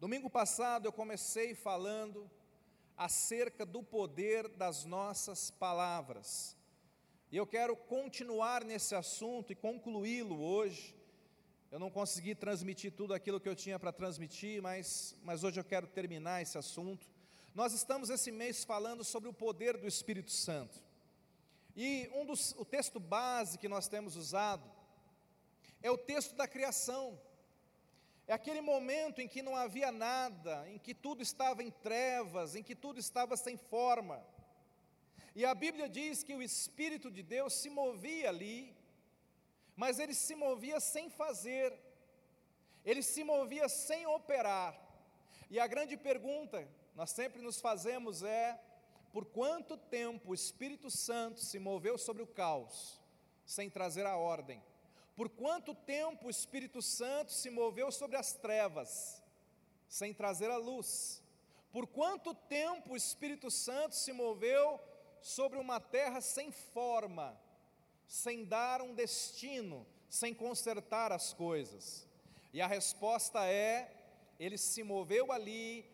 Domingo passado eu comecei falando acerca do poder das nossas palavras. E eu quero continuar nesse assunto e concluí-lo hoje. Eu não consegui transmitir tudo aquilo que eu tinha para transmitir, mas, mas hoje eu quero terminar esse assunto. Nós estamos esse mês falando sobre o poder do Espírito Santo. E um dos, o texto base que nós temos usado é o texto da criação. É aquele momento em que não havia nada, em que tudo estava em trevas, em que tudo estava sem forma. E a Bíblia diz que o Espírito de Deus se movia ali, mas ele se movia sem fazer, ele se movia sem operar. E a grande pergunta nós sempre nos fazemos é: por quanto tempo o Espírito Santo se moveu sobre o caos, sem trazer a ordem? Por quanto tempo o Espírito Santo se moveu sobre as trevas, sem trazer a luz? Por quanto tempo o Espírito Santo se moveu sobre uma terra sem forma, sem dar um destino, sem consertar as coisas? E a resposta é: ele se moveu ali,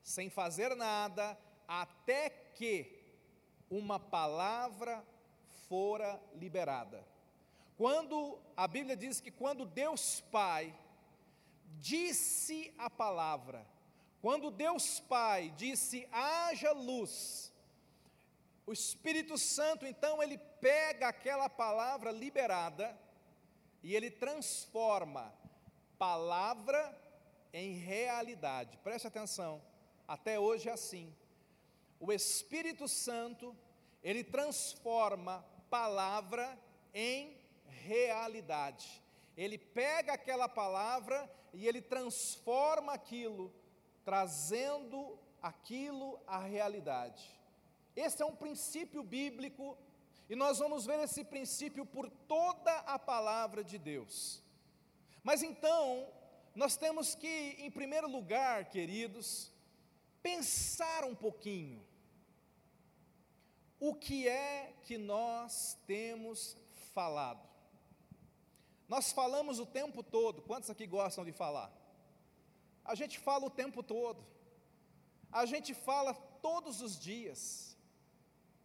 sem fazer nada, até que uma palavra fora liberada. Quando a Bíblia diz que quando Deus Pai disse a palavra, quando Deus Pai disse haja luz, o Espírito Santo, então, ele pega aquela palavra liberada e ele transforma palavra em realidade. Preste atenção, até hoje é assim. O Espírito Santo, ele transforma palavra em realidade. Ele pega aquela palavra e ele transforma aquilo, trazendo aquilo à realidade. Esse é um princípio bíblico e nós vamos ver esse princípio por toda a palavra de Deus. Mas então, nós temos que, em primeiro lugar, queridos, pensar um pouquinho. O que é que nós temos falado? Nós falamos o tempo todo, quantos aqui gostam de falar? A gente fala o tempo todo, a gente fala todos os dias,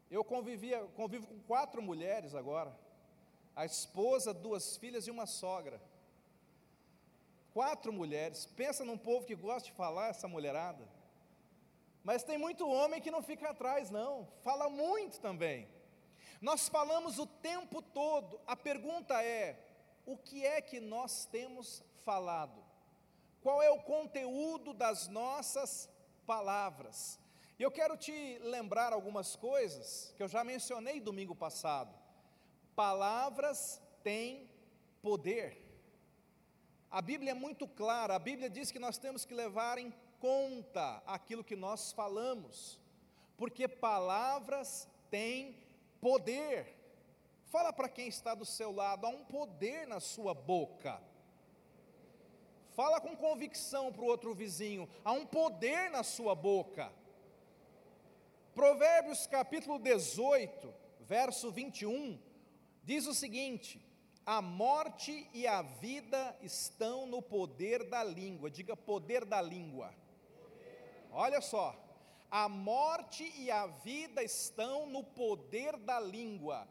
eu convivia, convivo com quatro mulheres agora, a esposa, duas filhas e uma sogra. Quatro mulheres, pensa num povo que gosta de falar, essa mulherada. Mas tem muito homem que não fica atrás, não, fala muito também. Nós falamos o tempo todo, a pergunta é: o que é que nós temos falado? Qual é o conteúdo das nossas palavras? E eu quero te lembrar algumas coisas que eu já mencionei domingo passado. Palavras têm poder. A Bíblia é muito clara, a Bíblia diz que nós temos que levar em conta aquilo que nós falamos, porque palavras têm poder. Fala para quem está do seu lado, há um poder na sua boca. Fala com convicção para o outro vizinho, há um poder na sua boca. Provérbios capítulo 18, verso 21, diz o seguinte: A morte e a vida estão no poder da língua. Diga poder da língua. Olha só. A morte e a vida estão no poder da língua.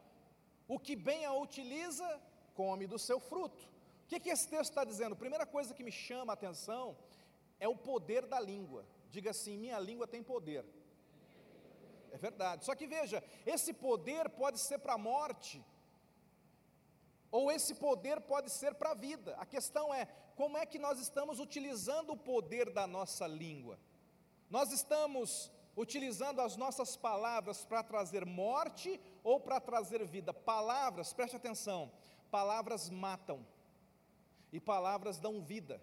O que bem a utiliza, come do seu fruto. O que, que esse texto está dizendo? Primeira coisa que me chama a atenção é o poder da língua. Diga assim: minha língua tem poder. É verdade. Só que veja, esse poder pode ser para a morte, ou esse poder pode ser para a vida. A questão é, como é que nós estamos utilizando o poder da nossa língua? Nós estamos utilizando as nossas palavras para trazer morte ou para trazer vida? Palavras, preste atenção, palavras matam, e palavras dão vida,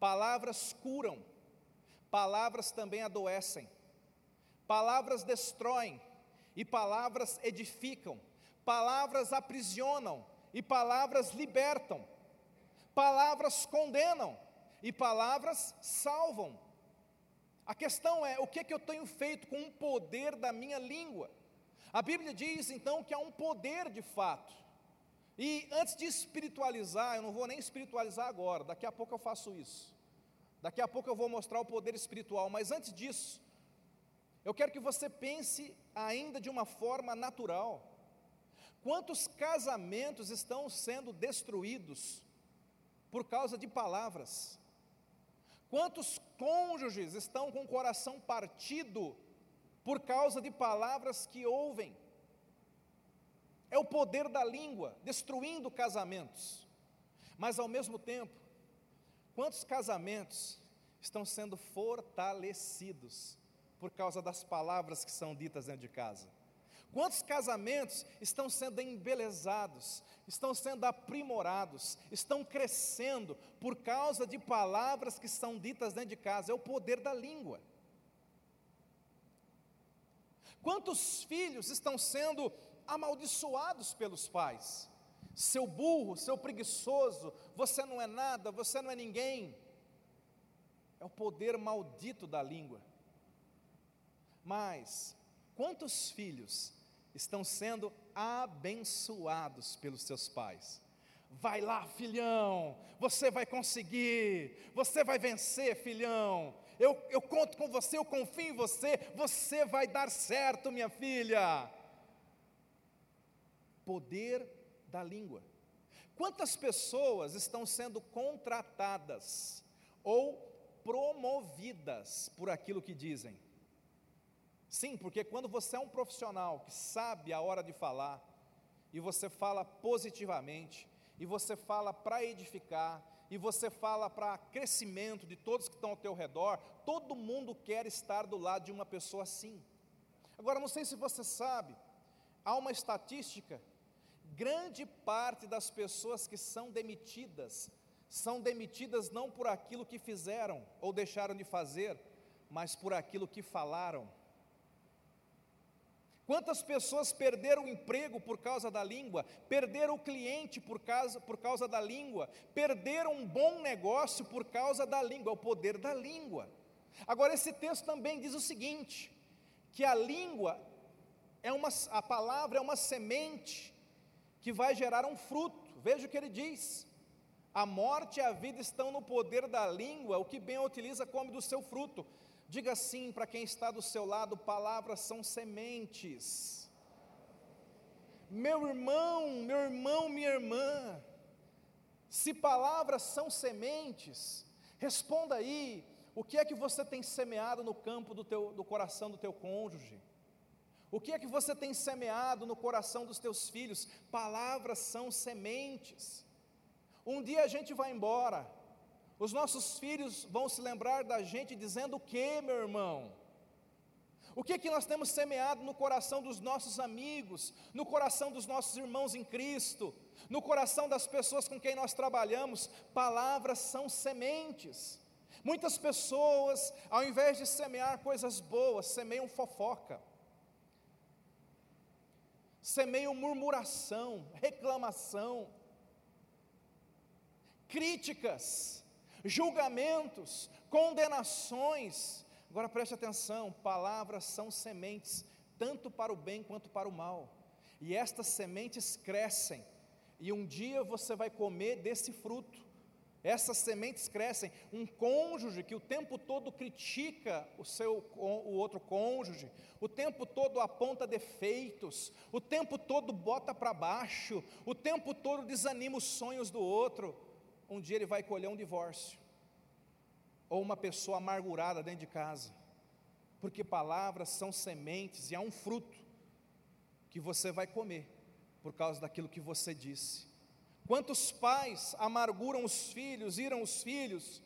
palavras curam, palavras também adoecem. Palavras destroem e palavras edificam. Palavras aprisionam e palavras libertam. Palavras condenam e palavras salvam. A questão é: o que, é que eu tenho feito com o poder da minha língua? A Bíblia diz então que há um poder de fato. E antes de espiritualizar, eu não vou nem espiritualizar agora, daqui a pouco eu faço isso. Daqui a pouco eu vou mostrar o poder espiritual, mas antes disso, eu quero que você pense ainda de uma forma natural. Quantos casamentos estão sendo destruídos por causa de palavras? Quantos cônjuges estão com o coração partido por causa de palavras que ouvem? É o poder da língua destruindo casamentos. Mas ao mesmo tempo, quantos casamentos estão sendo fortalecidos por causa das palavras que são ditas dentro de casa? Quantos casamentos estão sendo embelezados, estão sendo aprimorados, estão crescendo por causa de palavras que são ditas dentro de casa? É o poder da língua. Quantos filhos estão sendo amaldiçoados pelos pais? Seu burro, seu preguiçoso, você não é nada, você não é ninguém. É o poder maldito da língua. Mas, quantos filhos estão sendo abençoados pelos seus pais. Vai lá, filhão, você vai conseguir, você vai vencer, filhão. Eu, eu conto com você, eu confio em você, você vai dar certo, minha filha. Poder da língua. Quantas pessoas estão sendo contratadas ou promovidas por aquilo que dizem? Sim, porque quando você é um profissional que sabe a hora de falar, e você fala positivamente, e você fala para edificar, e você fala para crescimento de todos que estão ao teu redor, todo mundo quer estar do lado de uma pessoa assim. Agora, não sei se você sabe, há uma estatística, grande parte das pessoas que são demitidas, são demitidas não por aquilo que fizeram ou deixaram de fazer, mas por aquilo que falaram. Quantas pessoas perderam o emprego por causa da língua, perderam o cliente por causa, por causa da língua, perderam um bom negócio por causa da língua, é o poder da língua. Agora, esse texto também diz o seguinte: que a língua é uma, a palavra é uma semente que vai gerar um fruto. Veja o que ele diz: a morte e a vida estão no poder da língua, o que bem a utiliza come do seu fruto. Diga sim para quem está do seu lado: palavras são sementes. Meu irmão, meu irmão, minha irmã, se palavras são sementes, responda aí: o que é que você tem semeado no campo do, teu, do coração do teu cônjuge? O que é que você tem semeado no coração dos teus filhos? Palavras são sementes. Um dia a gente vai embora, os nossos filhos vão se lembrar da gente dizendo o que, meu irmão? O que que nós temos semeado no coração dos nossos amigos, no coração dos nossos irmãos em Cristo, no coração das pessoas com quem nós trabalhamos? Palavras são sementes. Muitas pessoas, ao invés de semear coisas boas, semeiam fofoca, semeiam murmuração, reclamação, críticas, julgamentos, condenações. Agora preste atenção: palavras são sementes, tanto para o bem quanto para o mal, e estas sementes crescem, e um dia você vai comer desse fruto. Essas sementes crescem. Um cônjuge que o tempo todo critica o seu o outro cônjuge, o tempo todo aponta defeitos, o tempo todo bota para baixo, o tempo todo desanima os sonhos do outro um dia ele vai colher um divórcio, ou uma pessoa amargurada dentro de casa, porque palavras são sementes e há um fruto que você vai comer por causa daquilo que você disse. Quantos pais amarguram os filhos, iram os filhos,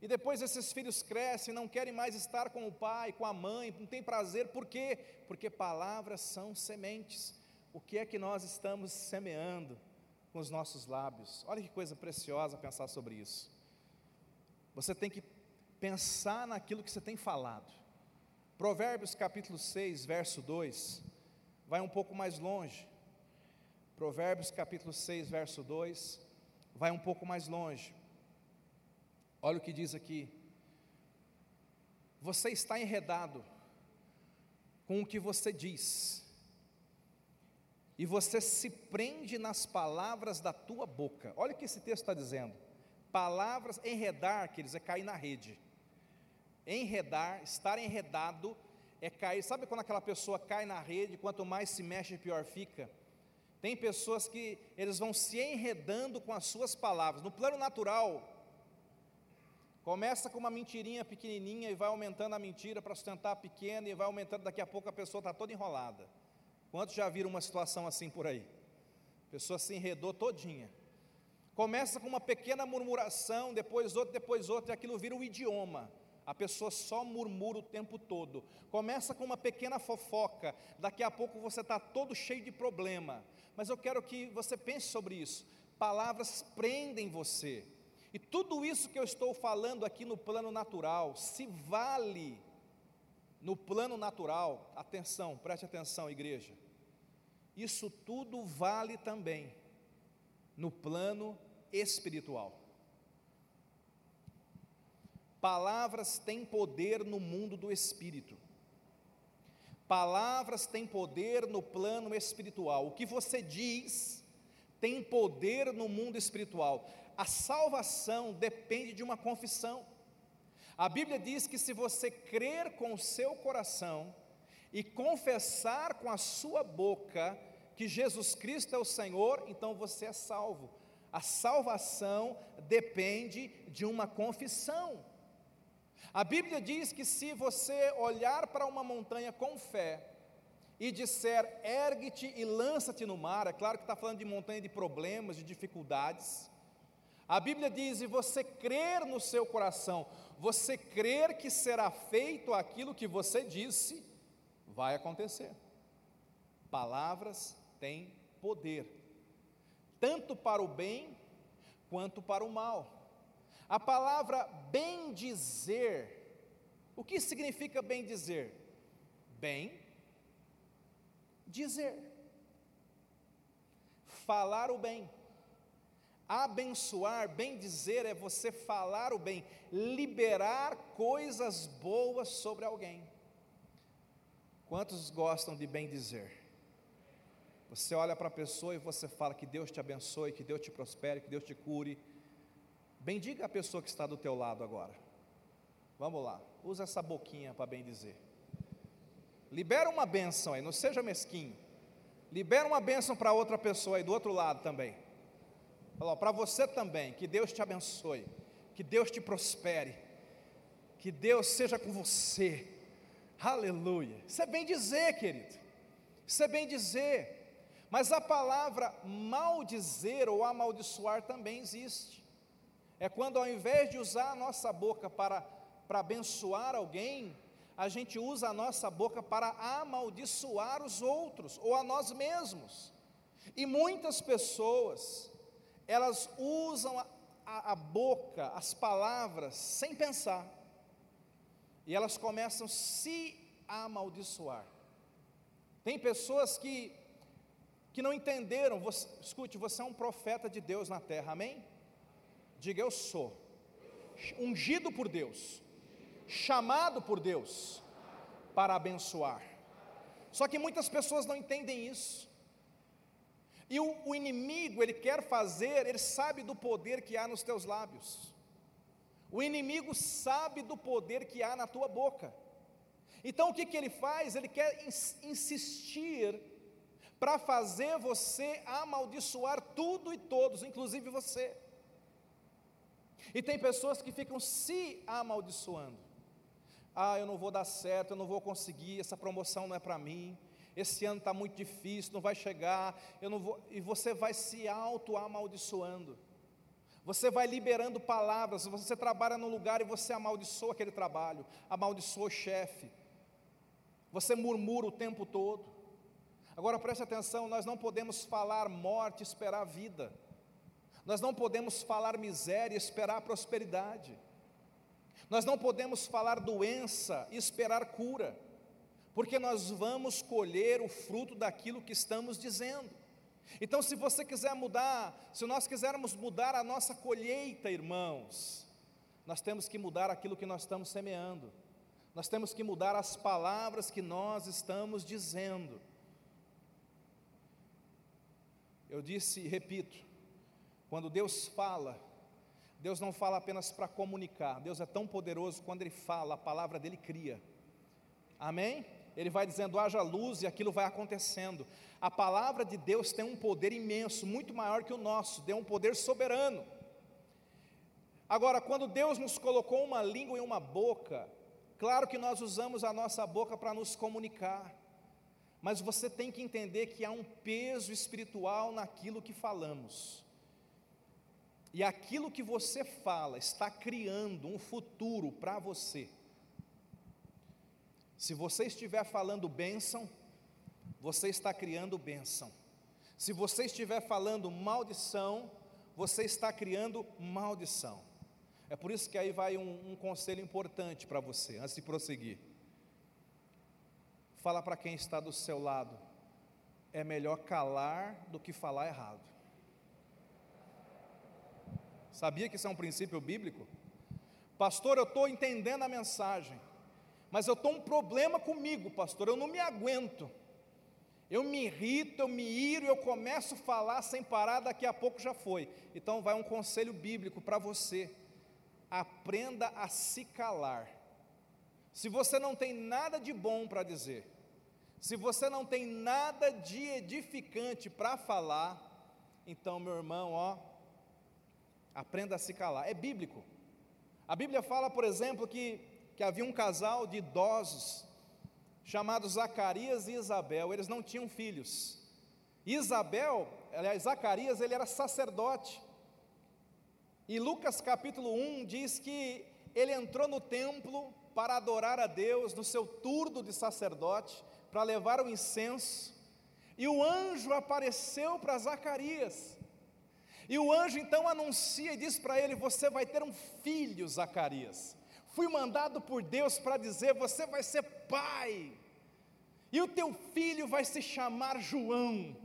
e depois esses filhos crescem, não querem mais estar com o pai, com a mãe, não tem prazer, por quê? Porque palavras são sementes. O que é que nós estamos semeando? Com os nossos lábios. Olha que coisa preciosa pensar sobre isso. Você tem que pensar naquilo que você tem falado. Provérbios capítulo 6, verso 2, vai um pouco mais longe. Provérbios capítulo 6, verso 2, vai um pouco mais longe. Olha o que diz aqui. Você está enredado com o que você diz e você se prende nas palavras da tua boca. Olha o que esse texto está dizendo. Palavras, enredar, queridos, é cair na rede. Enredar, estar enredado é cair. Sabe quando aquela pessoa cai na rede, quanto mais se mexe, pior fica? Tem pessoas que eles vão se enredando com as suas palavras. No plano natural, começa com uma mentirinha pequenininha e vai aumentando a mentira para sustentar a pequena e vai aumentando, daqui a pouco a pessoa está toda enrolada. Quantos já viram uma situação assim por aí? A pessoa se enredou todinha. Começa com uma pequena murmuração, depois outra, depois outra, e aquilo vira um idioma. A pessoa só murmura o tempo todo. Começa com uma pequena fofoca, daqui a pouco você está todo cheio de problema. Mas eu quero que você pense sobre isso. Palavras prendem você. E tudo isso que eu estou falando aqui no plano natural, se vale no plano natural, atenção, preste atenção, igreja. Isso tudo vale também no plano espiritual. Palavras têm poder no mundo do espírito. Palavras têm poder no plano espiritual. O que você diz tem poder no mundo espiritual. A salvação depende de uma confissão. A Bíblia diz que se você crer com o seu coração e confessar com a sua boca que Jesus Cristo é o Senhor, então você é salvo. A salvação depende de uma confissão. A Bíblia diz que se você olhar para uma montanha com fé e disser, ergue-te e lança-te no mar, é claro que está falando de montanha de problemas, de dificuldades. A Bíblia diz, e você crer no seu coração, você crer que será feito aquilo que você disse, vai acontecer. Palavras têm poder, tanto para o bem quanto para o mal. A palavra bem dizer, o que significa bem dizer? Bem dizer, falar o bem, abençoar, bem dizer é você falar o bem, liberar coisas boas sobre alguém. Quantos gostam de bem dizer? Você olha para a pessoa e você fala que Deus te abençoe, que Deus te prospere, que Deus te cure Bendiga a pessoa que está do teu lado agora. Vamos lá, usa essa boquinha para bem dizer. Libera uma bênção aí, não seja mesquinho. Libera uma bênção para outra pessoa aí do outro lado também. Para você também, que Deus te abençoe, que Deus te prospere, que Deus seja com você. Aleluia. Isso é bem dizer, querido. Isso é bem dizer. Mas a palavra maldizer ou amaldiçoar também existe. É quando ao invés de usar a nossa boca para, para abençoar alguém, a gente usa a nossa boca para amaldiçoar os outros ou a nós mesmos. E muitas pessoas, elas usam a, a, a boca, as palavras, sem pensar. E elas começam a se amaldiçoar. Tem pessoas que, que não entenderam, você, escute, você é um profeta de Deus na terra, amém? Diga eu sou. Ungido por Deus, chamado por Deus para abençoar. Só que muitas pessoas não entendem isso. E o, o, inimigo, ele quer fazer, ele sabe do poder que há nos teus lábios. O inimigo sabe do poder que há na tua boca. Então o que, que ele faz? Ele quer ins insistir para fazer você amaldiçoar tudo e todos, inclusive você. E tem pessoas que ficam se amaldiçoando. Ah, eu não vou dar certo, eu não vou conseguir, essa promoção não é para mim, esse ano está muito difícil, não vai chegar, eu não vou. E você vai se auto-amaldiçoando. Você vai liberando palavras, você trabalha num lugar e você amaldiçoa aquele trabalho, amaldiçoa o chefe. Você murmura o tempo todo. Agora preste atenção, nós não podemos falar morte, esperar vida. Nós não podemos falar miséria e esperar prosperidade. Nós não podemos falar doença e esperar cura, porque nós vamos colher o fruto daquilo que estamos dizendo. Então, se você quiser mudar, se nós quisermos mudar a nossa colheita, irmãos, nós temos que mudar aquilo que nós estamos semeando, nós temos que mudar as palavras que nós estamos dizendo. Eu disse e repito, quando Deus fala, Deus não fala apenas para comunicar, Deus é tão poderoso quando Ele fala, a palavra dele cria. Amém? Ele vai dizendo, haja luz e aquilo vai acontecendo. A palavra de Deus tem um poder imenso, muito maior que o nosso, tem um poder soberano. Agora, quando Deus nos colocou uma língua e uma boca, claro que nós usamos a nossa boca para nos comunicar, mas você tem que entender que há um peso espiritual naquilo que falamos. E aquilo que você fala está criando um futuro para você. Se você estiver falando bênção, você está criando bênção. Se você estiver falando maldição, você está criando maldição. É por isso que aí vai um, um conselho importante para você, antes de prosseguir. Fala para quem está do seu lado, é melhor calar do que falar errado. Sabia que isso é um princípio bíblico? Pastor, eu estou entendendo a mensagem, mas eu estou um problema comigo, pastor, eu não me aguento. Eu me irrito, eu me iro, eu começo a falar sem parar, daqui a pouco já foi. Então vai um conselho bíblico para você. Aprenda a se calar. Se você não tem nada de bom para dizer, se você não tem nada de edificante para falar, então, meu irmão, ó, aprenda a se calar. É bíblico. A Bíblia fala, por exemplo, que, que havia um casal de idosos chamados Zacarias e Isabel, eles não tinham filhos. Isabel, aliás, Zacarias, ele era sacerdote. E Lucas capítulo 1 diz que ele entrou no templo para adorar a Deus no seu turno de sacerdote, para levar o incenso, e o anjo apareceu para Zacarias. E o anjo então anuncia e diz para ele: Você vai ter um filho, Zacarias. Fui mandado por Deus para dizer: Você vai ser pai, e o teu filho vai se chamar João,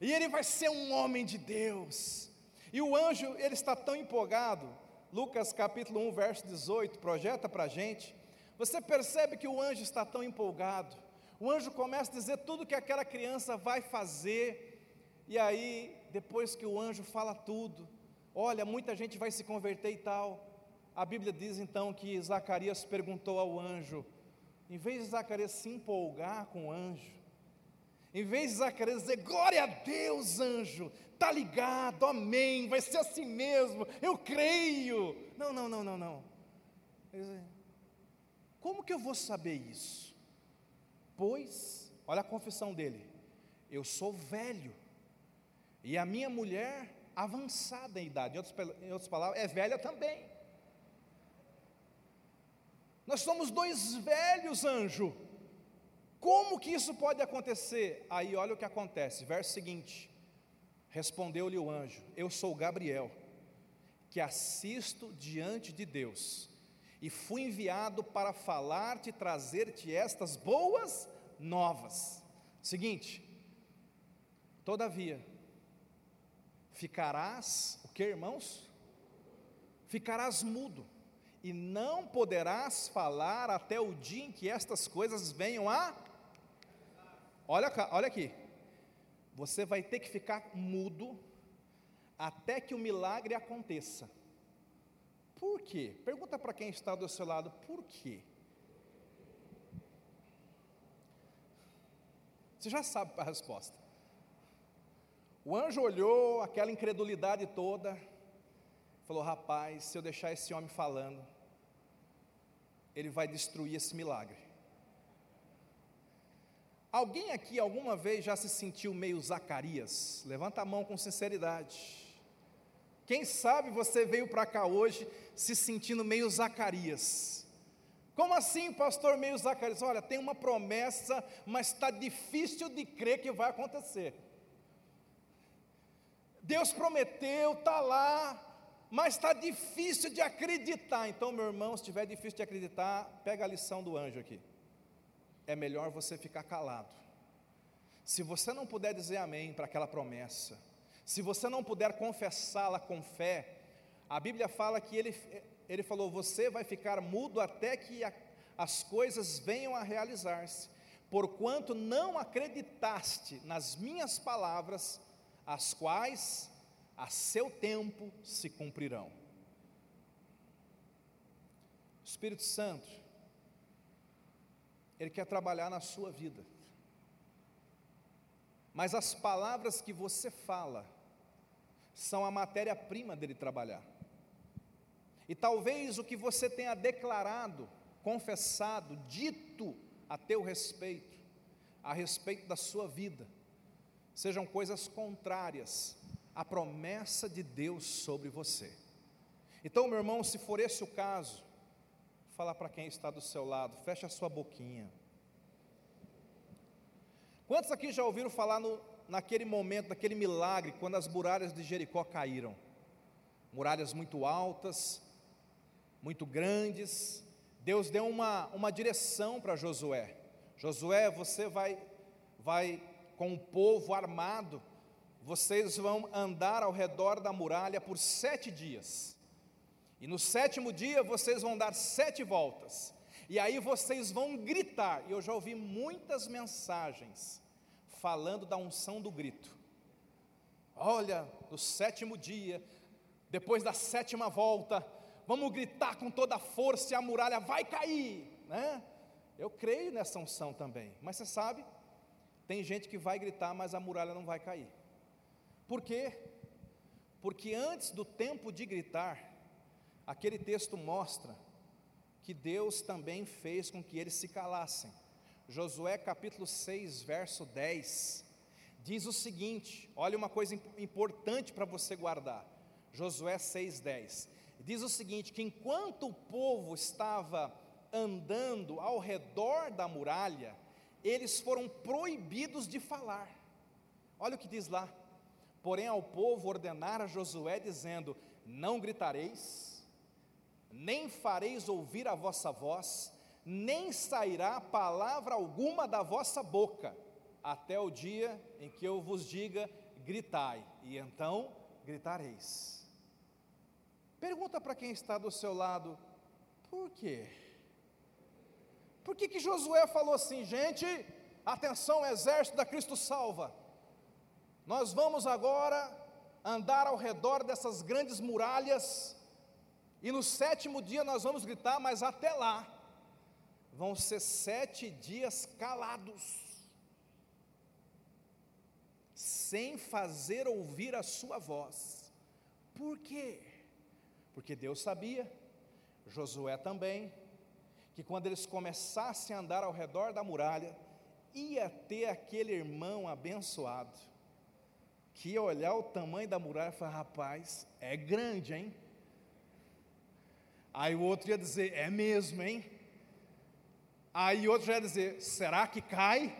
e ele vai ser um homem de Deus. E o anjo, ele está tão empolgado, Lucas capítulo 1, verso 18, projeta para a gente. Você percebe que o anjo está tão empolgado. O anjo começa a dizer tudo que aquela criança vai fazer, e aí, depois que o anjo fala tudo, olha, muita gente vai se converter e tal. A Bíblia diz então que Zacarias perguntou ao anjo, em vez de Zacarias se empolgar com o anjo, em vez de Zacarias dizer, glória a Deus, anjo, tá ligado, amém, vai ser assim mesmo, eu creio. Não, não, não, não, não. Como que eu vou saber isso? Pois, olha a confissão dele, eu sou velho, e a minha mulher avançada em idade, em outras, em outras palavras, é velha também. Nós somos dois velhos, anjo. Como que isso pode acontecer? Aí olha o que acontece, verso seguinte: Respondeu-lhe o anjo: Eu sou Gabriel, que assisto diante de Deus, e fui enviado para falar-te e trazer-te estas boas novas. Seguinte, todavia, ficarás, o que irmãos? Ficarás mudo e não poderás falar até o dia em que estas coisas venham a. Olha, olha aqui, você vai ter que ficar mudo até que o milagre aconteça. Por quê? Pergunta para quem está do seu lado, por quê? Você já sabe a resposta. O anjo olhou aquela incredulidade toda, falou: Rapaz, se eu deixar esse homem falando, ele vai destruir esse milagre. Alguém aqui alguma vez já se sentiu meio Zacarias? Levanta a mão com sinceridade. Quem sabe você veio para cá hoje se sentindo meio Zacarias? Como assim, pastor, meio Zacarias? Olha, tem uma promessa, mas está difícil de crer que vai acontecer. Deus prometeu, está lá, mas está difícil de acreditar. Então, meu irmão, se estiver difícil de acreditar, pega a lição do anjo aqui. É melhor você ficar calado. Se você não puder dizer amém para aquela promessa, se você não puder confessá-la com fé, a Bíblia fala que ele, ele falou: você vai ficar mudo até que a, as coisas venham a realizar-se, porquanto não acreditaste nas minhas palavras, as quais a seu tempo se cumprirão. O Espírito Santo, Ele quer trabalhar na sua vida, mas as palavras que você fala são a matéria-prima dele trabalhar. E talvez o que você tenha declarado, confessado, dito a teu respeito, a respeito da sua vida, sejam coisas contrárias à promessa de Deus sobre você. Então, meu irmão, se for esse o caso, fala para quem está do seu lado, feche a sua boquinha. Quantos aqui já ouviram falar no, naquele momento, naquele milagre, quando as muralhas de Jericó caíram? Muralhas muito altas, muito grandes. Deus deu uma, uma direção para Josué. Josué, você vai, vai com o povo armado, vocês vão andar ao redor da muralha por sete dias. E no sétimo dia vocês vão dar sete voltas. E aí vocês vão gritar. E eu já ouvi muitas mensagens falando da unção do grito. Olha, no sétimo dia, depois da sétima volta, vamos gritar com toda a força e a muralha vai cair, né? Eu creio nessa unção também, mas você sabe, tem gente que vai gritar, mas a muralha não vai cair. Por quê? Porque antes do tempo de gritar, aquele texto mostra que Deus também fez com que eles se calassem. Josué capítulo 6, verso 10, diz o seguinte: olha uma coisa importante para você guardar. Josué 6,10 diz o seguinte: que enquanto o povo estava andando ao redor da muralha, eles foram proibidos de falar. Olha o que diz lá. Porém, ao povo ordenara Josué, dizendo: Não gritareis, nem fareis ouvir a vossa voz, nem sairá palavra alguma da vossa boca, até o dia em que eu vos diga: gritai, e então gritareis. Pergunta para quem está do seu lado: por quê? Por que, que Josué falou assim, gente? Atenção, exército da Cristo salva. Nós vamos agora andar ao redor dessas grandes muralhas, e no sétimo dia nós vamos gritar, mas até lá, vão ser sete dias calados, sem fazer ouvir a sua voz. Por quê? Porque Deus sabia, Josué também, que quando eles começassem a andar ao redor da muralha, ia ter aquele irmão abençoado, que ia olhar o tamanho da muralha e falar: rapaz, é grande, hein? Aí o outro ia dizer: é mesmo, hein? Aí outro ia dizer: será que cai?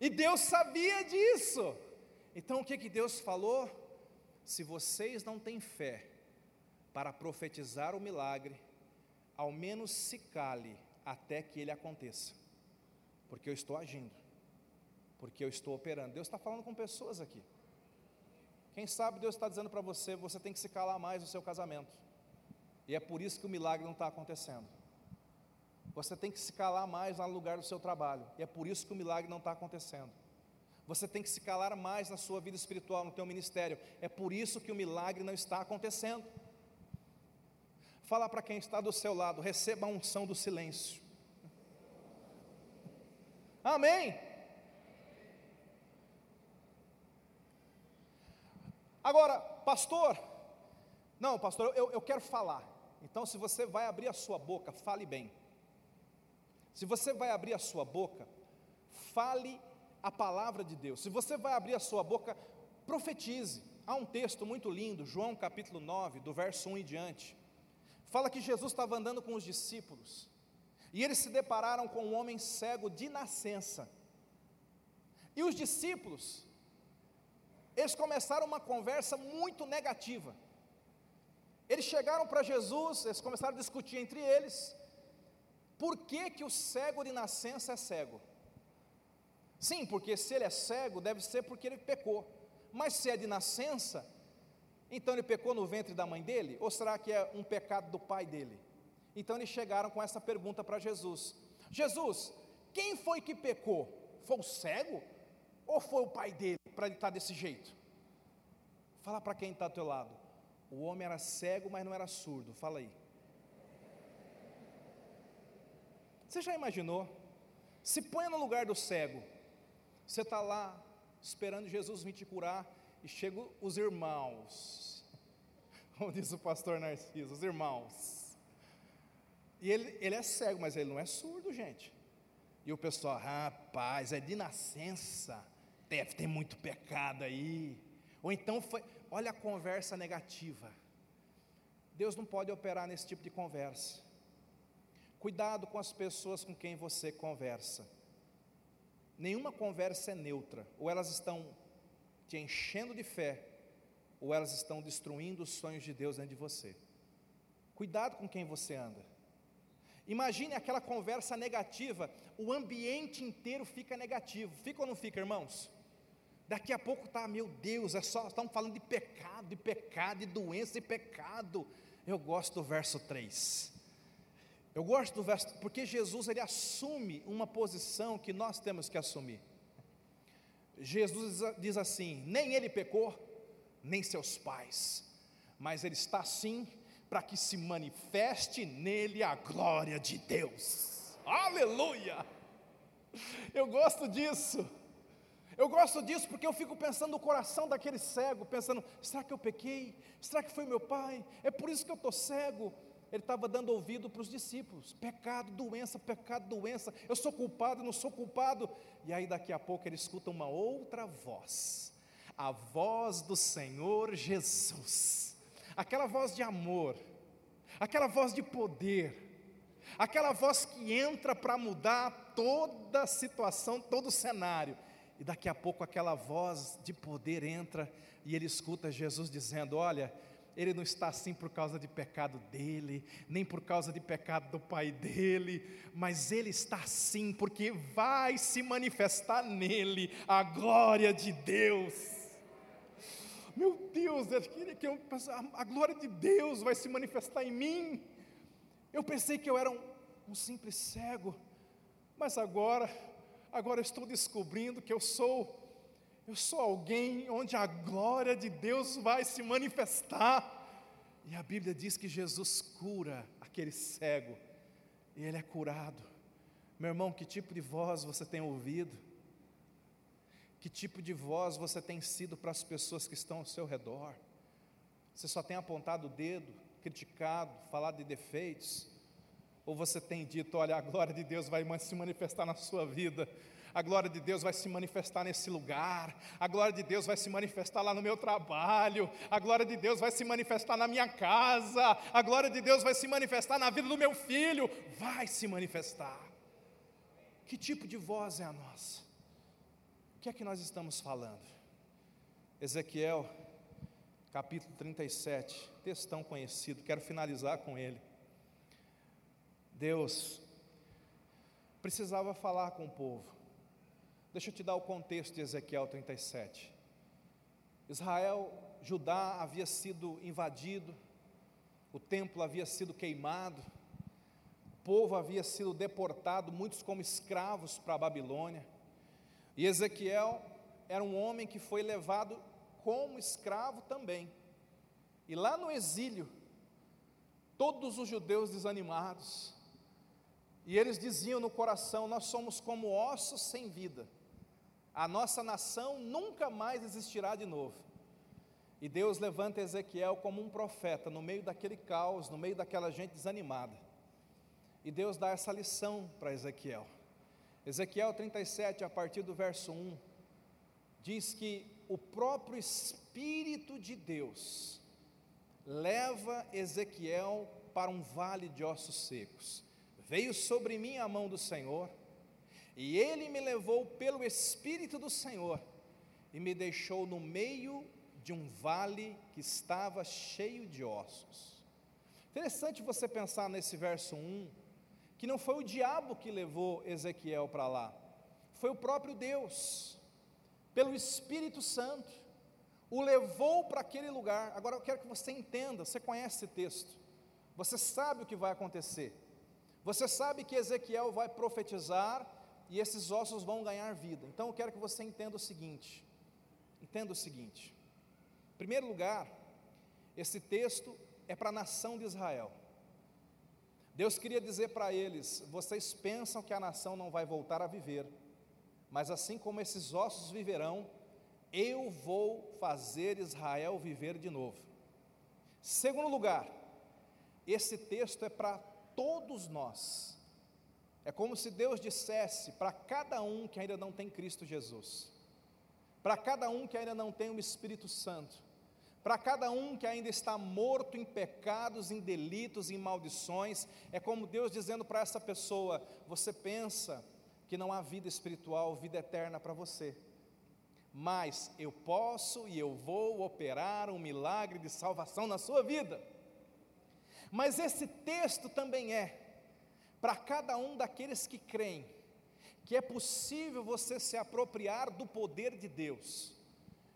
E Deus sabia disso. Então o que, que Deus falou? Se vocês não têm fé para profetizar o milagre, ao menos se cale até que ele aconteça, porque eu estou agindo, porque eu estou operando. Deus está falando com pessoas aqui. Quem sabe Deus está dizendo para você: você tem que se calar mais no seu casamento, e é por isso que o milagre não está acontecendo. Você tem que se calar mais no lugar do seu trabalho, e é por isso que o milagre não está acontecendo. Você tem que se calar mais na sua vida espiritual, no teu ministério. É por isso que o milagre não está acontecendo. Fala para quem está do seu lado, receba a unção do silêncio. Amém. Agora, pastor, não, pastor, eu, eu quero falar. Então, se você vai abrir a sua boca, fale bem. Se você vai abrir a sua boca, fale a palavra de Deus. Se você vai abrir a sua boca, profetize. Há um texto muito lindo, João capítulo 9, do verso 1 em diante. Fala que Jesus estava andando com os discípulos e eles se depararam com um homem cego de nascença. E os discípulos, eles começaram uma conversa muito negativa. Eles chegaram para Jesus, eles começaram a discutir entre eles, por que, que o cego de nascença é cego? Sim, porque se ele é cego, deve ser porque ele pecou. Mas se é de nascença, então ele pecou no ventre da mãe dele? Ou será que é um pecado do pai dele? Então eles chegaram com essa pergunta para Jesus: Jesus, quem foi que pecou? Foi o cego? Ou foi o pai dele para ele estar desse jeito? Fala para quem está ao teu lado. O homem era cego, mas não era surdo. Fala aí. Você já imaginou? Se põe no lugar do cego. Você está lá esperando Jesus vir te curar e chegam os irmãos. Como diz o pastor Narciso, os irmãos. E ele, ele é cego, mas ele não é surdo, gente. E o pessoal, rapaz, é de nascença, deve ter muito pecado aí. Ou então foi, olha a conversa negativa. Deus não pode operar nesse tipo de conversa. Cuidado com as pessoas com quem você conversa. Nenhuma conversa é neutra. Ou elas estão te enchendo de fé, ou elas estão destruindo os sonhos de Deus dentro de você. Cuidado com quem você anda. Imagine aquela conversa negativa, o ambiente inteiro fica negativo. Fica ou não fica, irmãos? Daqui a pouco tá, meu Deus, é só estamos falando de pecado, de pecado, de doença e pecado. Eu gosto do verso 3. Eu gosto do verso, porque Jesus ele assume uma posição que nós temos que assumir. Jesus diz assim: nem ele pecou, nem seus pais, mas ele está assim para que se manifeste nele a glória de Deus. Aleluia! Eu gosto disso. Eu gosto disso porque eu fico pensando no coração daquele cego, pensando: será que eu pequei? Será que foi meu pai? É por isso que eu estou cego. Ele estava dando ouvido para os discípulos: pecado, doença, pecado, doença. Eu sou culpado, não sou culpado. E aí, daqui a pouco, ele escuta uma outra voz, a voz do Senhor Jesus aquela voz de amor, aquela voz de poder, aquela voz que entra para mudar toda a situação, todo o cenário. E daqui a pouco aquela voz de poder entra e ele escuta Jesus dizendo: Olha, ele não está assim por causa de pecado dele, nem por causa de pecado do pai dele, mas ele está assim porque vai se manifestar nele a glória de Deus. Meu Deus, eu, a glória de Deus vai se manifestar em mim. Eu pensei que eu era um, um simples cego, mas agora, agora estou descobrindo que eu sou, eu sou alguém onde a glória de Deus vai se manifestar. E a Bíblia diz que Jesus cura aquele cego, e ele é curado. Meu irmão, que tipo de voz você tem ouvido? Que tipo de voz você tem sido para as pessoas que estão ao seu redor? Você só tem apontado o dedo, criticado, falado de defeitos? Ou você tem dito, olha, a glória de Deus vai se manifestar na sua vida, a glória de Deus vai se manifestar nesse lugar, a glória de Deus vai se manifestar lá no meu trabalho, a glória de Deus vai se manifestar na minha casa, a glória de Deus vai se manifestar na vida do meu filho, vai se manifestar. Que tipo de voz é a nossa? O que é que nós estamos falando? Ezequiel, capítulo 37, textão conhecido, quero finalizar com ele. Deus precisava falar com o povo. Deixa eu te dar o contexto de Ezequiel 37. Israel, Judá havia sido invadido, o templo havia sido queimado, o povo havia sido deportado, muitos como escravos para a Babilônia. E Ezequiel era um homem que foi levado como escravo também. E lá no exílio, todos os judeus desanimados, e eles diziam no coração: Nós somos como ossos sem vida, a nossa nação nunca mais existirá de novo. E Deus levanta Ezequiel como um profeta no meio daquele caos, no meio daquela gente desanimada. E Deus dá essa lição para Ezequiel. Ezequiel 37, a partir do verso 1, diz que o próprio Espírito de Deus leva Ezequiel para um vale de ossos secos. Veio sobre mim a mão do Senhor, e ele me levou pelo Espírito do Senhor e me deixou no meio de um vale que estava cheio de ossos. Interessante você pensar nesse verso 1, que não foi o diabo que levou Ezequiel para lá, foi o próprio Deus, pelo Espírito Santo, o levou para aquele lugar. Agora eu quero que você entenda, você conhece esse texto, você sabe o que vai acontecer, você sabe que Ezequiel vai profetizar e esses ossos vão ganhar vida. Então eu quero que você entenda o seguinte: entenda o seguinte, Em primeiro lugar, esse texto é para a nação de Israel. Deus queria dizer para eles: vocês pensam que a nação não vai voltar a viver, mas assim como esses ossos viverão, eu vou fazer Israel viver de novo. Segundo lugar, esse texto é para todos nós. É como se Deus dissesse para cada um que ainda não tem Cristo Jesus, para cada um que ainda não tem o Espírito Santo, para cada um que ainda está morto em pecados, em delitos, em maldições, é como Deus dizendo para essa pessoa: você pensa que não há vida espiritual, vida eterna para você mas eu posso e eu vou operar um milagre de salvação na sua vida. Mas esse texto também é para cada um daqueles que creem que é possível você se apropriar do poder de Deus,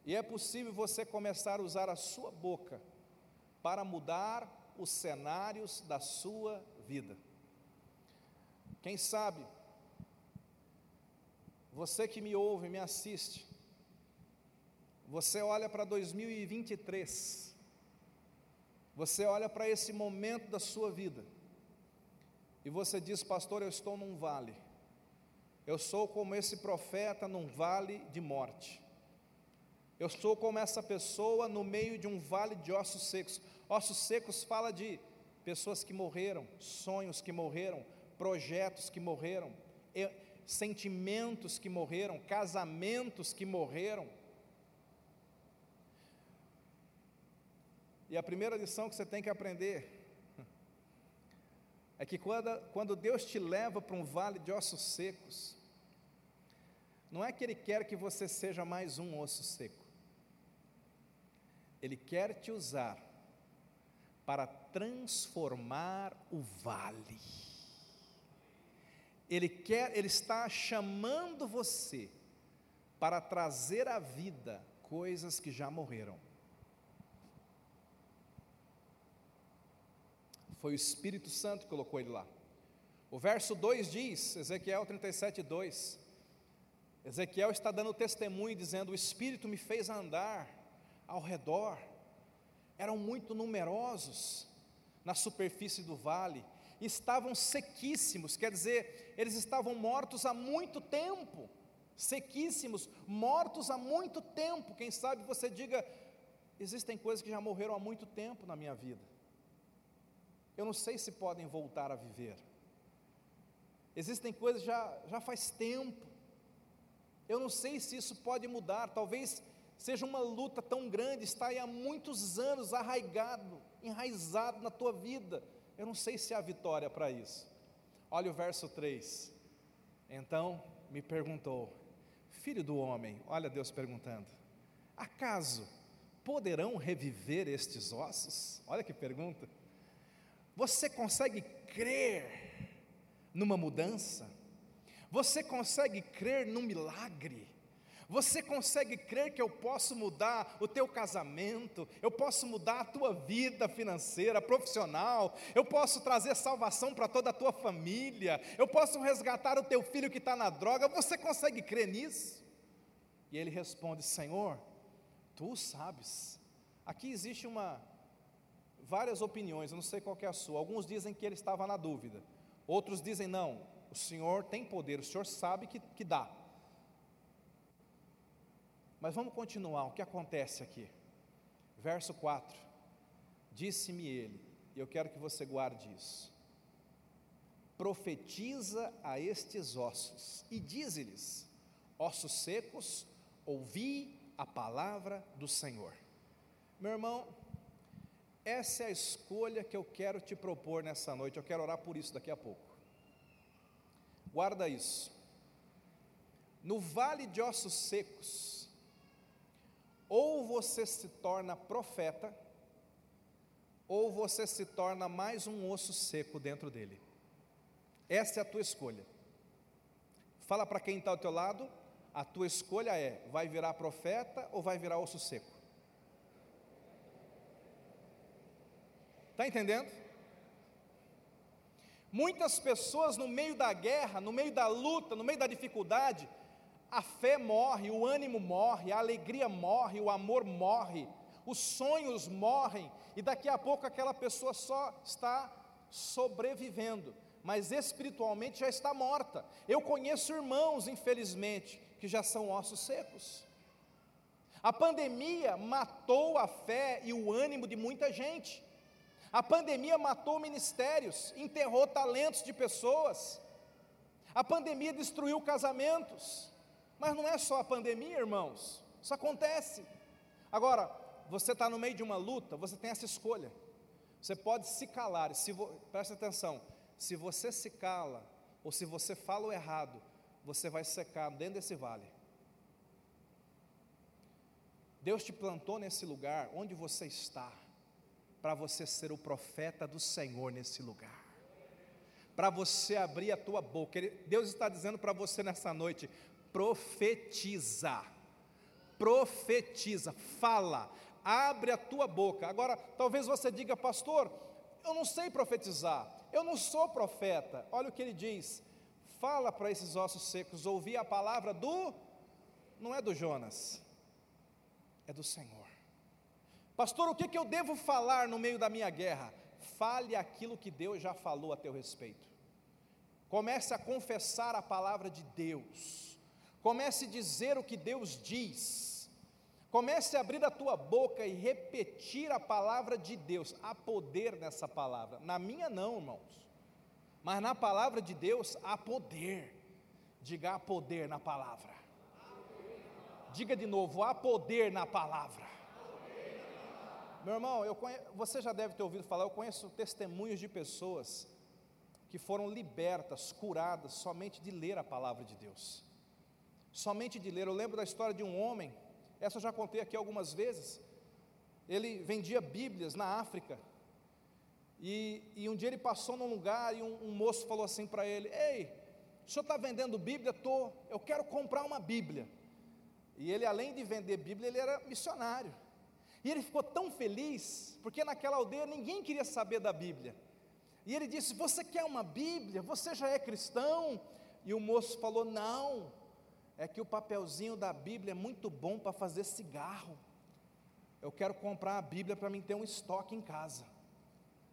e é possível você começar a usar a sua boca para mudar os cenários da sua vida. Quem sabe, você que me ouve, me assiste, você olha para 2023, você olha para esse momento da sua vida, e você diz, pastor, eu estou num vale, eu sou como esse profeta num vale de morte, eu sou como essa pessoa no meio de um vale de ossos secos. Ossos secos fala de pessoas que morreram, sonhos que morreram, projetos que morreram, sentimentos que morreram, casamentos que morreram E a primeira lição que você tem que aprender é que quando, quando Deus te leva para um vale de ossos secos, não é que Ele quer que você seja mais um osso seco, Ele quer te usar para transformar o vale. Ele quer, Ele está chamando você para trazer à vida coisas que já morreram. Foi o Espírito Santo que colocou ele lá. O verso 2 diz, Ezequiel 37, 2. Ezequiel está dando testemunho, dizendo: O Espírito me fez andar ao redor. Eram muito numerosos na superfície do vale, estavam sequíssimos, quer dizer, eles estavam mortos há muito tempo. Sequíssimos, mortos há muito tempo. Quem sabe você diga: existem coisas que já morreram há muito tempo na minha vida. Eu não sei se podem voltar a viver. Existem coisas já já faz tempo. Eu não sei se isso pode mudar. Talvez seja uma luta tão grande, está aí há muitos anos arraigado, enraizado na tua vida. Eu não sei se há vitória para isso. Olha o verso 3. Então me perguntou, filho do homem, olha Deus perguntando: acaso poderão reviver estes ossos? Olha que pergunta. Você consegue crer numa mudança? Você consegue crer num milagre? Você consegue crer que eu posso mudar o teu casamento, eu posso mudar a tua vida financeira, profissional, eu posso trazer salvação para toda a tua família, eu posso resgatar o teu filho que está na droga? Você consegue crer nisso? E ele responde: Senhor, tu sabes. Aqui existe uma várias opiniões, eu não sei qual é a sua. Alguns dizem que ele estava na dúvida, outros dizem não, o Senhor tem poder, o Senhor sabe que, que dá. Mas vamos continuar, o que acontece aqui? Verso 4: Disse-me ele, e eu quero que você guarde isso. Profetiza a estes ossos e dize-lhes: Ossos secos, ouvi a palavra do Senhor. Meu irmão, essa é a escolha que eu quero te propor nessa noite. Eu quero orar por isso daqui a pouco. Guarda isso. No vale de ossos secos, ou você se torna profeta, ou você se torna mais um osso seco dentro dele. Essa é a tua escolha. Fala para quem está ao teu lado, a tua escolha é: vai virar profeta ou vai virar osso seco? Está entendendo? Muitas pessoas no meio da guerra, no meio da luta, no meio da dificuldade, a fé morre, o ânimo morre, a alegria morre, o amor morre, os sonhos morrem e daqui a pouco aquela pessoa só está sobrevivendo, mas espiritualmente já está morta. Eu conheço irmãos, infelizmente, que já são ossos secos. A pandemia matou a fé e o ânimo de muita gente. A pandemia matou ministérios, enterrou talentos de pessoas. A pandemia destruiu casamentos. Mas não é só a pandemia, irmãos. Isso acontece. Agora, você está no meio de uma luta, você tem essa escolha. Você pode se calar, se vo, presta atenção, se você se cala, ou se você fala o errado, você vai secar dentro desse vale. Deus te plantou nesse lugar, onde você está, para você ser o profeta do Senhor nesse lugar, para você abrir a tua boca. Deus está dizendo para você nessa noite: profetiza, profetiza, fala, abre a tua boca. Agora, talvez você diga, pastor, eu não sei profetizar, eu não sou profeta. Olha o que ele diz: fala para esses ossos secos, ouvir a palavra do, não é do Jonas, é do Senhor. Pastor, o que, que eu devo falar no meio da minha guerra? Fale aquilo que Deus já falou a teu respeito. Comece a confessar a palavra de Deus. Comece a dizer o que Deus diz Comece a abrir a tua boca e repetir a palavra de Deus. Há poder nessa palavra. Na minha, não, irmãos. Mas na palavra de Deus há poder. Diga há poder na palavra. Diga de novo: há poder na palavra. Meu irmão, eu conhe... você já deve ter ouvido falar. Eu conheço testemunhos de pessoas que foram libertas, curadas, somente de ler a palavra de Deus. Somente de ler. Eu lembro da história de um homem essa eu já contei aqui algumas vezes. Ele vendia Bíblias na África. E, e um dia ele passou num lugar e um, um moço falou assim para ele: Ei, o senhor está vendendo Bíblia? Tô, eu quero comprar uma Bíblia. E ele, além de vender Bíblia, ele era missionário. E ele ficou tão feliz, porque naquela aldeia ninguém queria saber da Bíblia. E ele disse: Você quer uma Bíblia? Você já é cristão? E o moço falou: Não, é que o papelzinho da Bíblia é muito bom para fazer cigarro. Eu quero comprar a Bíblia para mim ter um estoque em casa.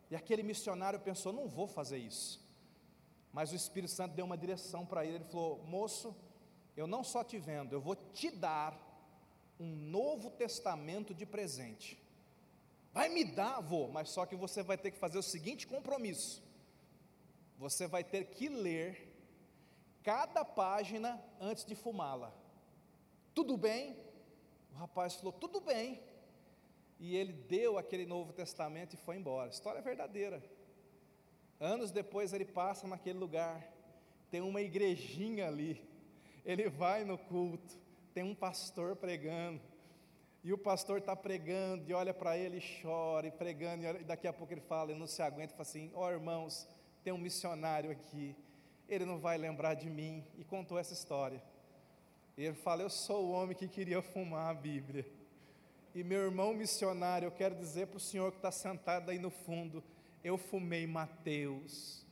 E aquele missionário pensou: não vou fazer isso. Mas o Espírito Santo deu uma direção para ele. Ele falou: moço, eu não só te vendo, eu vou te dar um novo testamento de presente. Vai me dar, vou, mas só que você vai ter que fazer o seguinte compromisso: você vai ter que ler cada página antes de fumá-la. Tudo bem? O rapaz falou: Tudo bem. E ele deu aquele Novo Testamento e foi embora. História verdadeira. Anos depois ele passa naquele lugar, tem uma igrejinha ali. Ele vai no culto, tem um pastor pregando. E o pastor está pregando e olha para ele e chora, e pregando, e, olha, e, daqui a pouco ele fala, ele não se aguenta, e fala assim: Ó oh, irmãos, tem um missionário aqui ele não vai lembrar de mim. E contou essa história. E ele fala: Eu sou o homem que queria fumar a Bíblia. E meu irmão missionário, eu quero dizer para o senhor que está sentado aí no fundo: Eu fumei Mateus.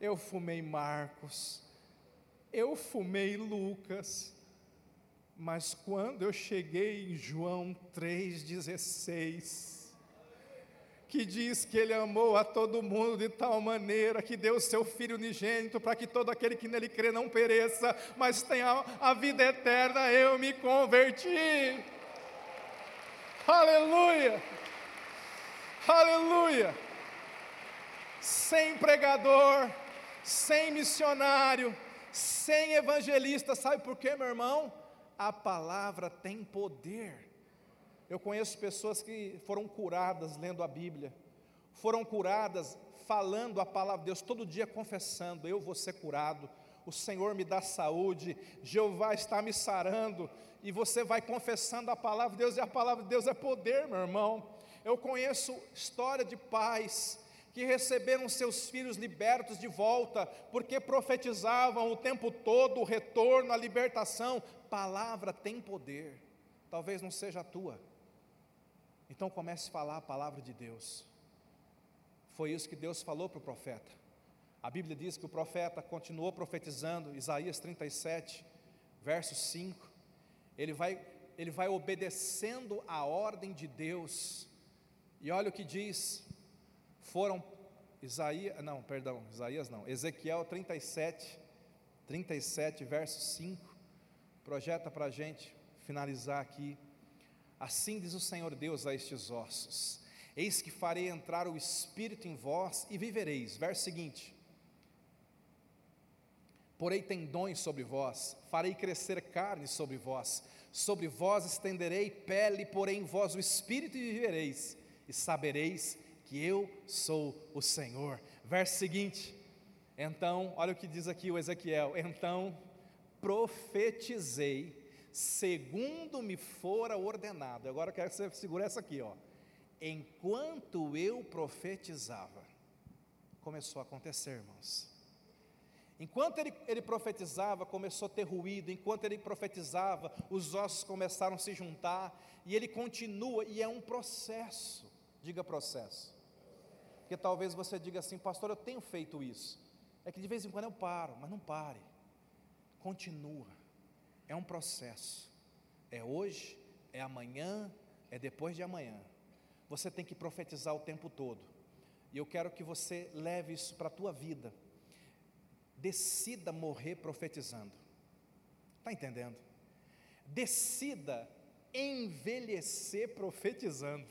Eu fumei Marcos. Eu fumei Lucas. Mas quando eu cheguei em João 3,16, que diz que ele amou a todo mundo de tal maneira que deu seu Filho unigênito para que todo aquele que nele crê não pereça, mas tenha a vida eterna. Eu me converti. Aleluia! Aleluia! Sem pregador, sem missionário, sem evangelista, sabe por quê, meu irmão? A palavra tem poder. Eu conheço pessoas que foram curadas lendo a Bíblia, foram curadas falando a palavra de Deus, todo dia confessando: Eu vou ser curado, o Senhor me dá saúde, Jeová está me sarando, e você vai confessando a palavra de Deus, e a palavra de Deus é poder, meu irmão. Eu conheço história de pais que receberam seus filhos libertos de volta, porque profetizavam o tempo todo o retorno, a libertação. Palavra tem poder, talvez não seja a tua então comece a falar a palavra de Deus. Foi isso que Deus falou para o profeta. A Bíblia diz que o profeta continuou profetizando, Isaías 37, verso 5. Ele vai ele vai obedecendo a ordem de Deus. E olha o que diz: foram Isaías, não, perdão, Isaías não, Ezequiel 37, 37, verso 5, projeta para a gente finalizar aqui. Assim diz o Senhor Deus a estes ossos: Eis que farei entrar o Espírito em vós e vivereis. Verso seguinte: Porei tendões sobre vós, farei crescer carne sobre vós, sobre vós estenderei pele, porém vós o espírito e vivereis, e sabereis que eu sou o Senhor. Verso seguinte, então, olha o que diz aqui o Ezequiel: então profetizei, segundo me fora ordenado. Agora eu quero que você segure essa aqui, ó. Enquanto eu profetizava, começou a acontecer, irmãos. Enquanto ele, ele, profetizava, começou a ter ruído, enquanto ele profetizava, os ossos começaram a se juntar, e ele continua, e é um processo, diga processo. Porque talvez você diga assim, pastor, eu tenho feito isso. É que de vez em quando eu paro, mas não pare. Continua. É um processo. É hoje, é amanhã, é depois de amanhã. Você tem que profetizar o tempo todo. E eu quero que você leve isso para a tua vida decida morrer profetizando. Está entendendo? Decida envelhecer profetizando.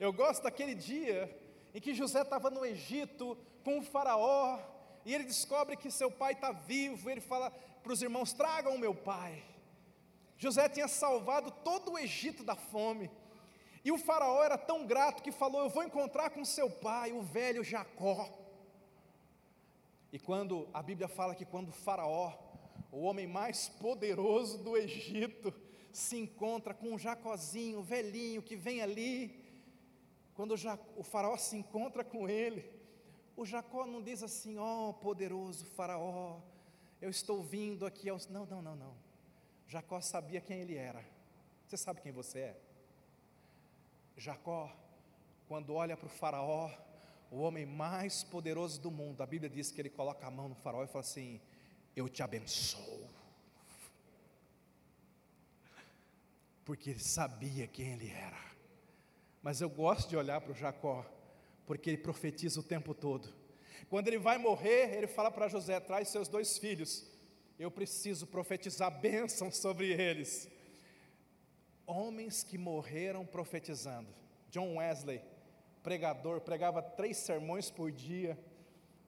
Eu gosto daquele dia em que José estava no Egito com o Faraó, e ele descobre que seu pai está vivo, ele fala para os irmãos: tragam o meu pai. José tinha salvado todo o Egito da fome, e o Faraó era tão grato que falou: Eu vou encontrar com seu pai, o velho Jacó. E quando a Bíblia fala que quando Faraó, o homem mais poderoso do Egito, se encontra com o Jacozinho, velhinho, que vem ali, quando o, Faraó se encontra com ele, o Jacó não diz assim, ó oh, poderoso Faraó, eu estou vindo aqui aos. Não, não, não, não. Jacó sabia quem ele era. Você sabe quem você é? Jacó, quando olha para o Faraó, o homem mais poderoso do mundo, a Bíblia diz que ele coloca a mão no farol e fala assim: Eu te abençoo. Porque ele sabia quem ele era. Mas eu gosto de olhar para o Jacó, porque ele profetiza o tempo todo. Quando ele vai morrer, ele fala para José: traz seus dois filhos, eu preciso profetizar bênção sobre eles. Homens que morreram profetizando. John Wesley, pregador, pregava três sermões por dia,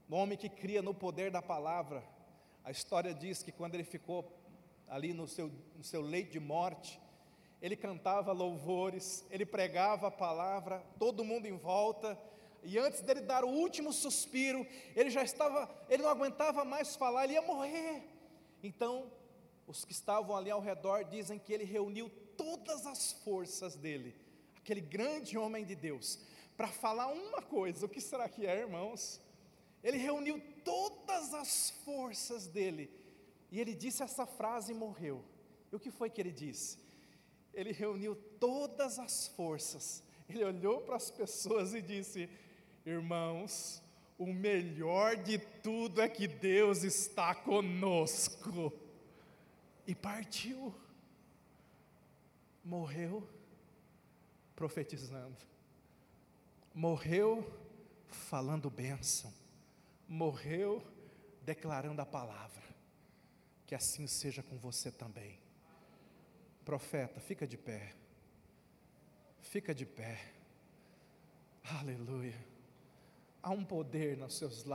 um homem que cria no poder da palavra. A história diz que quando ele ficou ali no seu, no seu leito de morte, ele cantava louvores, ele pregava a palavra, todo mundo em volta, e antes dele dar o último suspiro, ele já estava, ele não aguentava mais falar, ele ia morrer. Então, os que estavam ali ao redor dizem que ele reuniu todas as forças dele, aquele grande homem de Deus, para falar uma coisa. O que será que é, irmãos? Ele reuniu todas as forças dele e ele disse essa frase e morreu. E o que foi que ele disse? Ele reuniu todas as forças. Ele olhou para as pessoas e disse: Irmãos, o melhor de tudo é que Deus está conosco. E partiu. Morreu profetizando morreu falando bênção, morreu declarando a palavra. Que assim seja com você também. Profeta, fica de pé. Fica de pé. Aleluia. Há um poder nos seus lábios.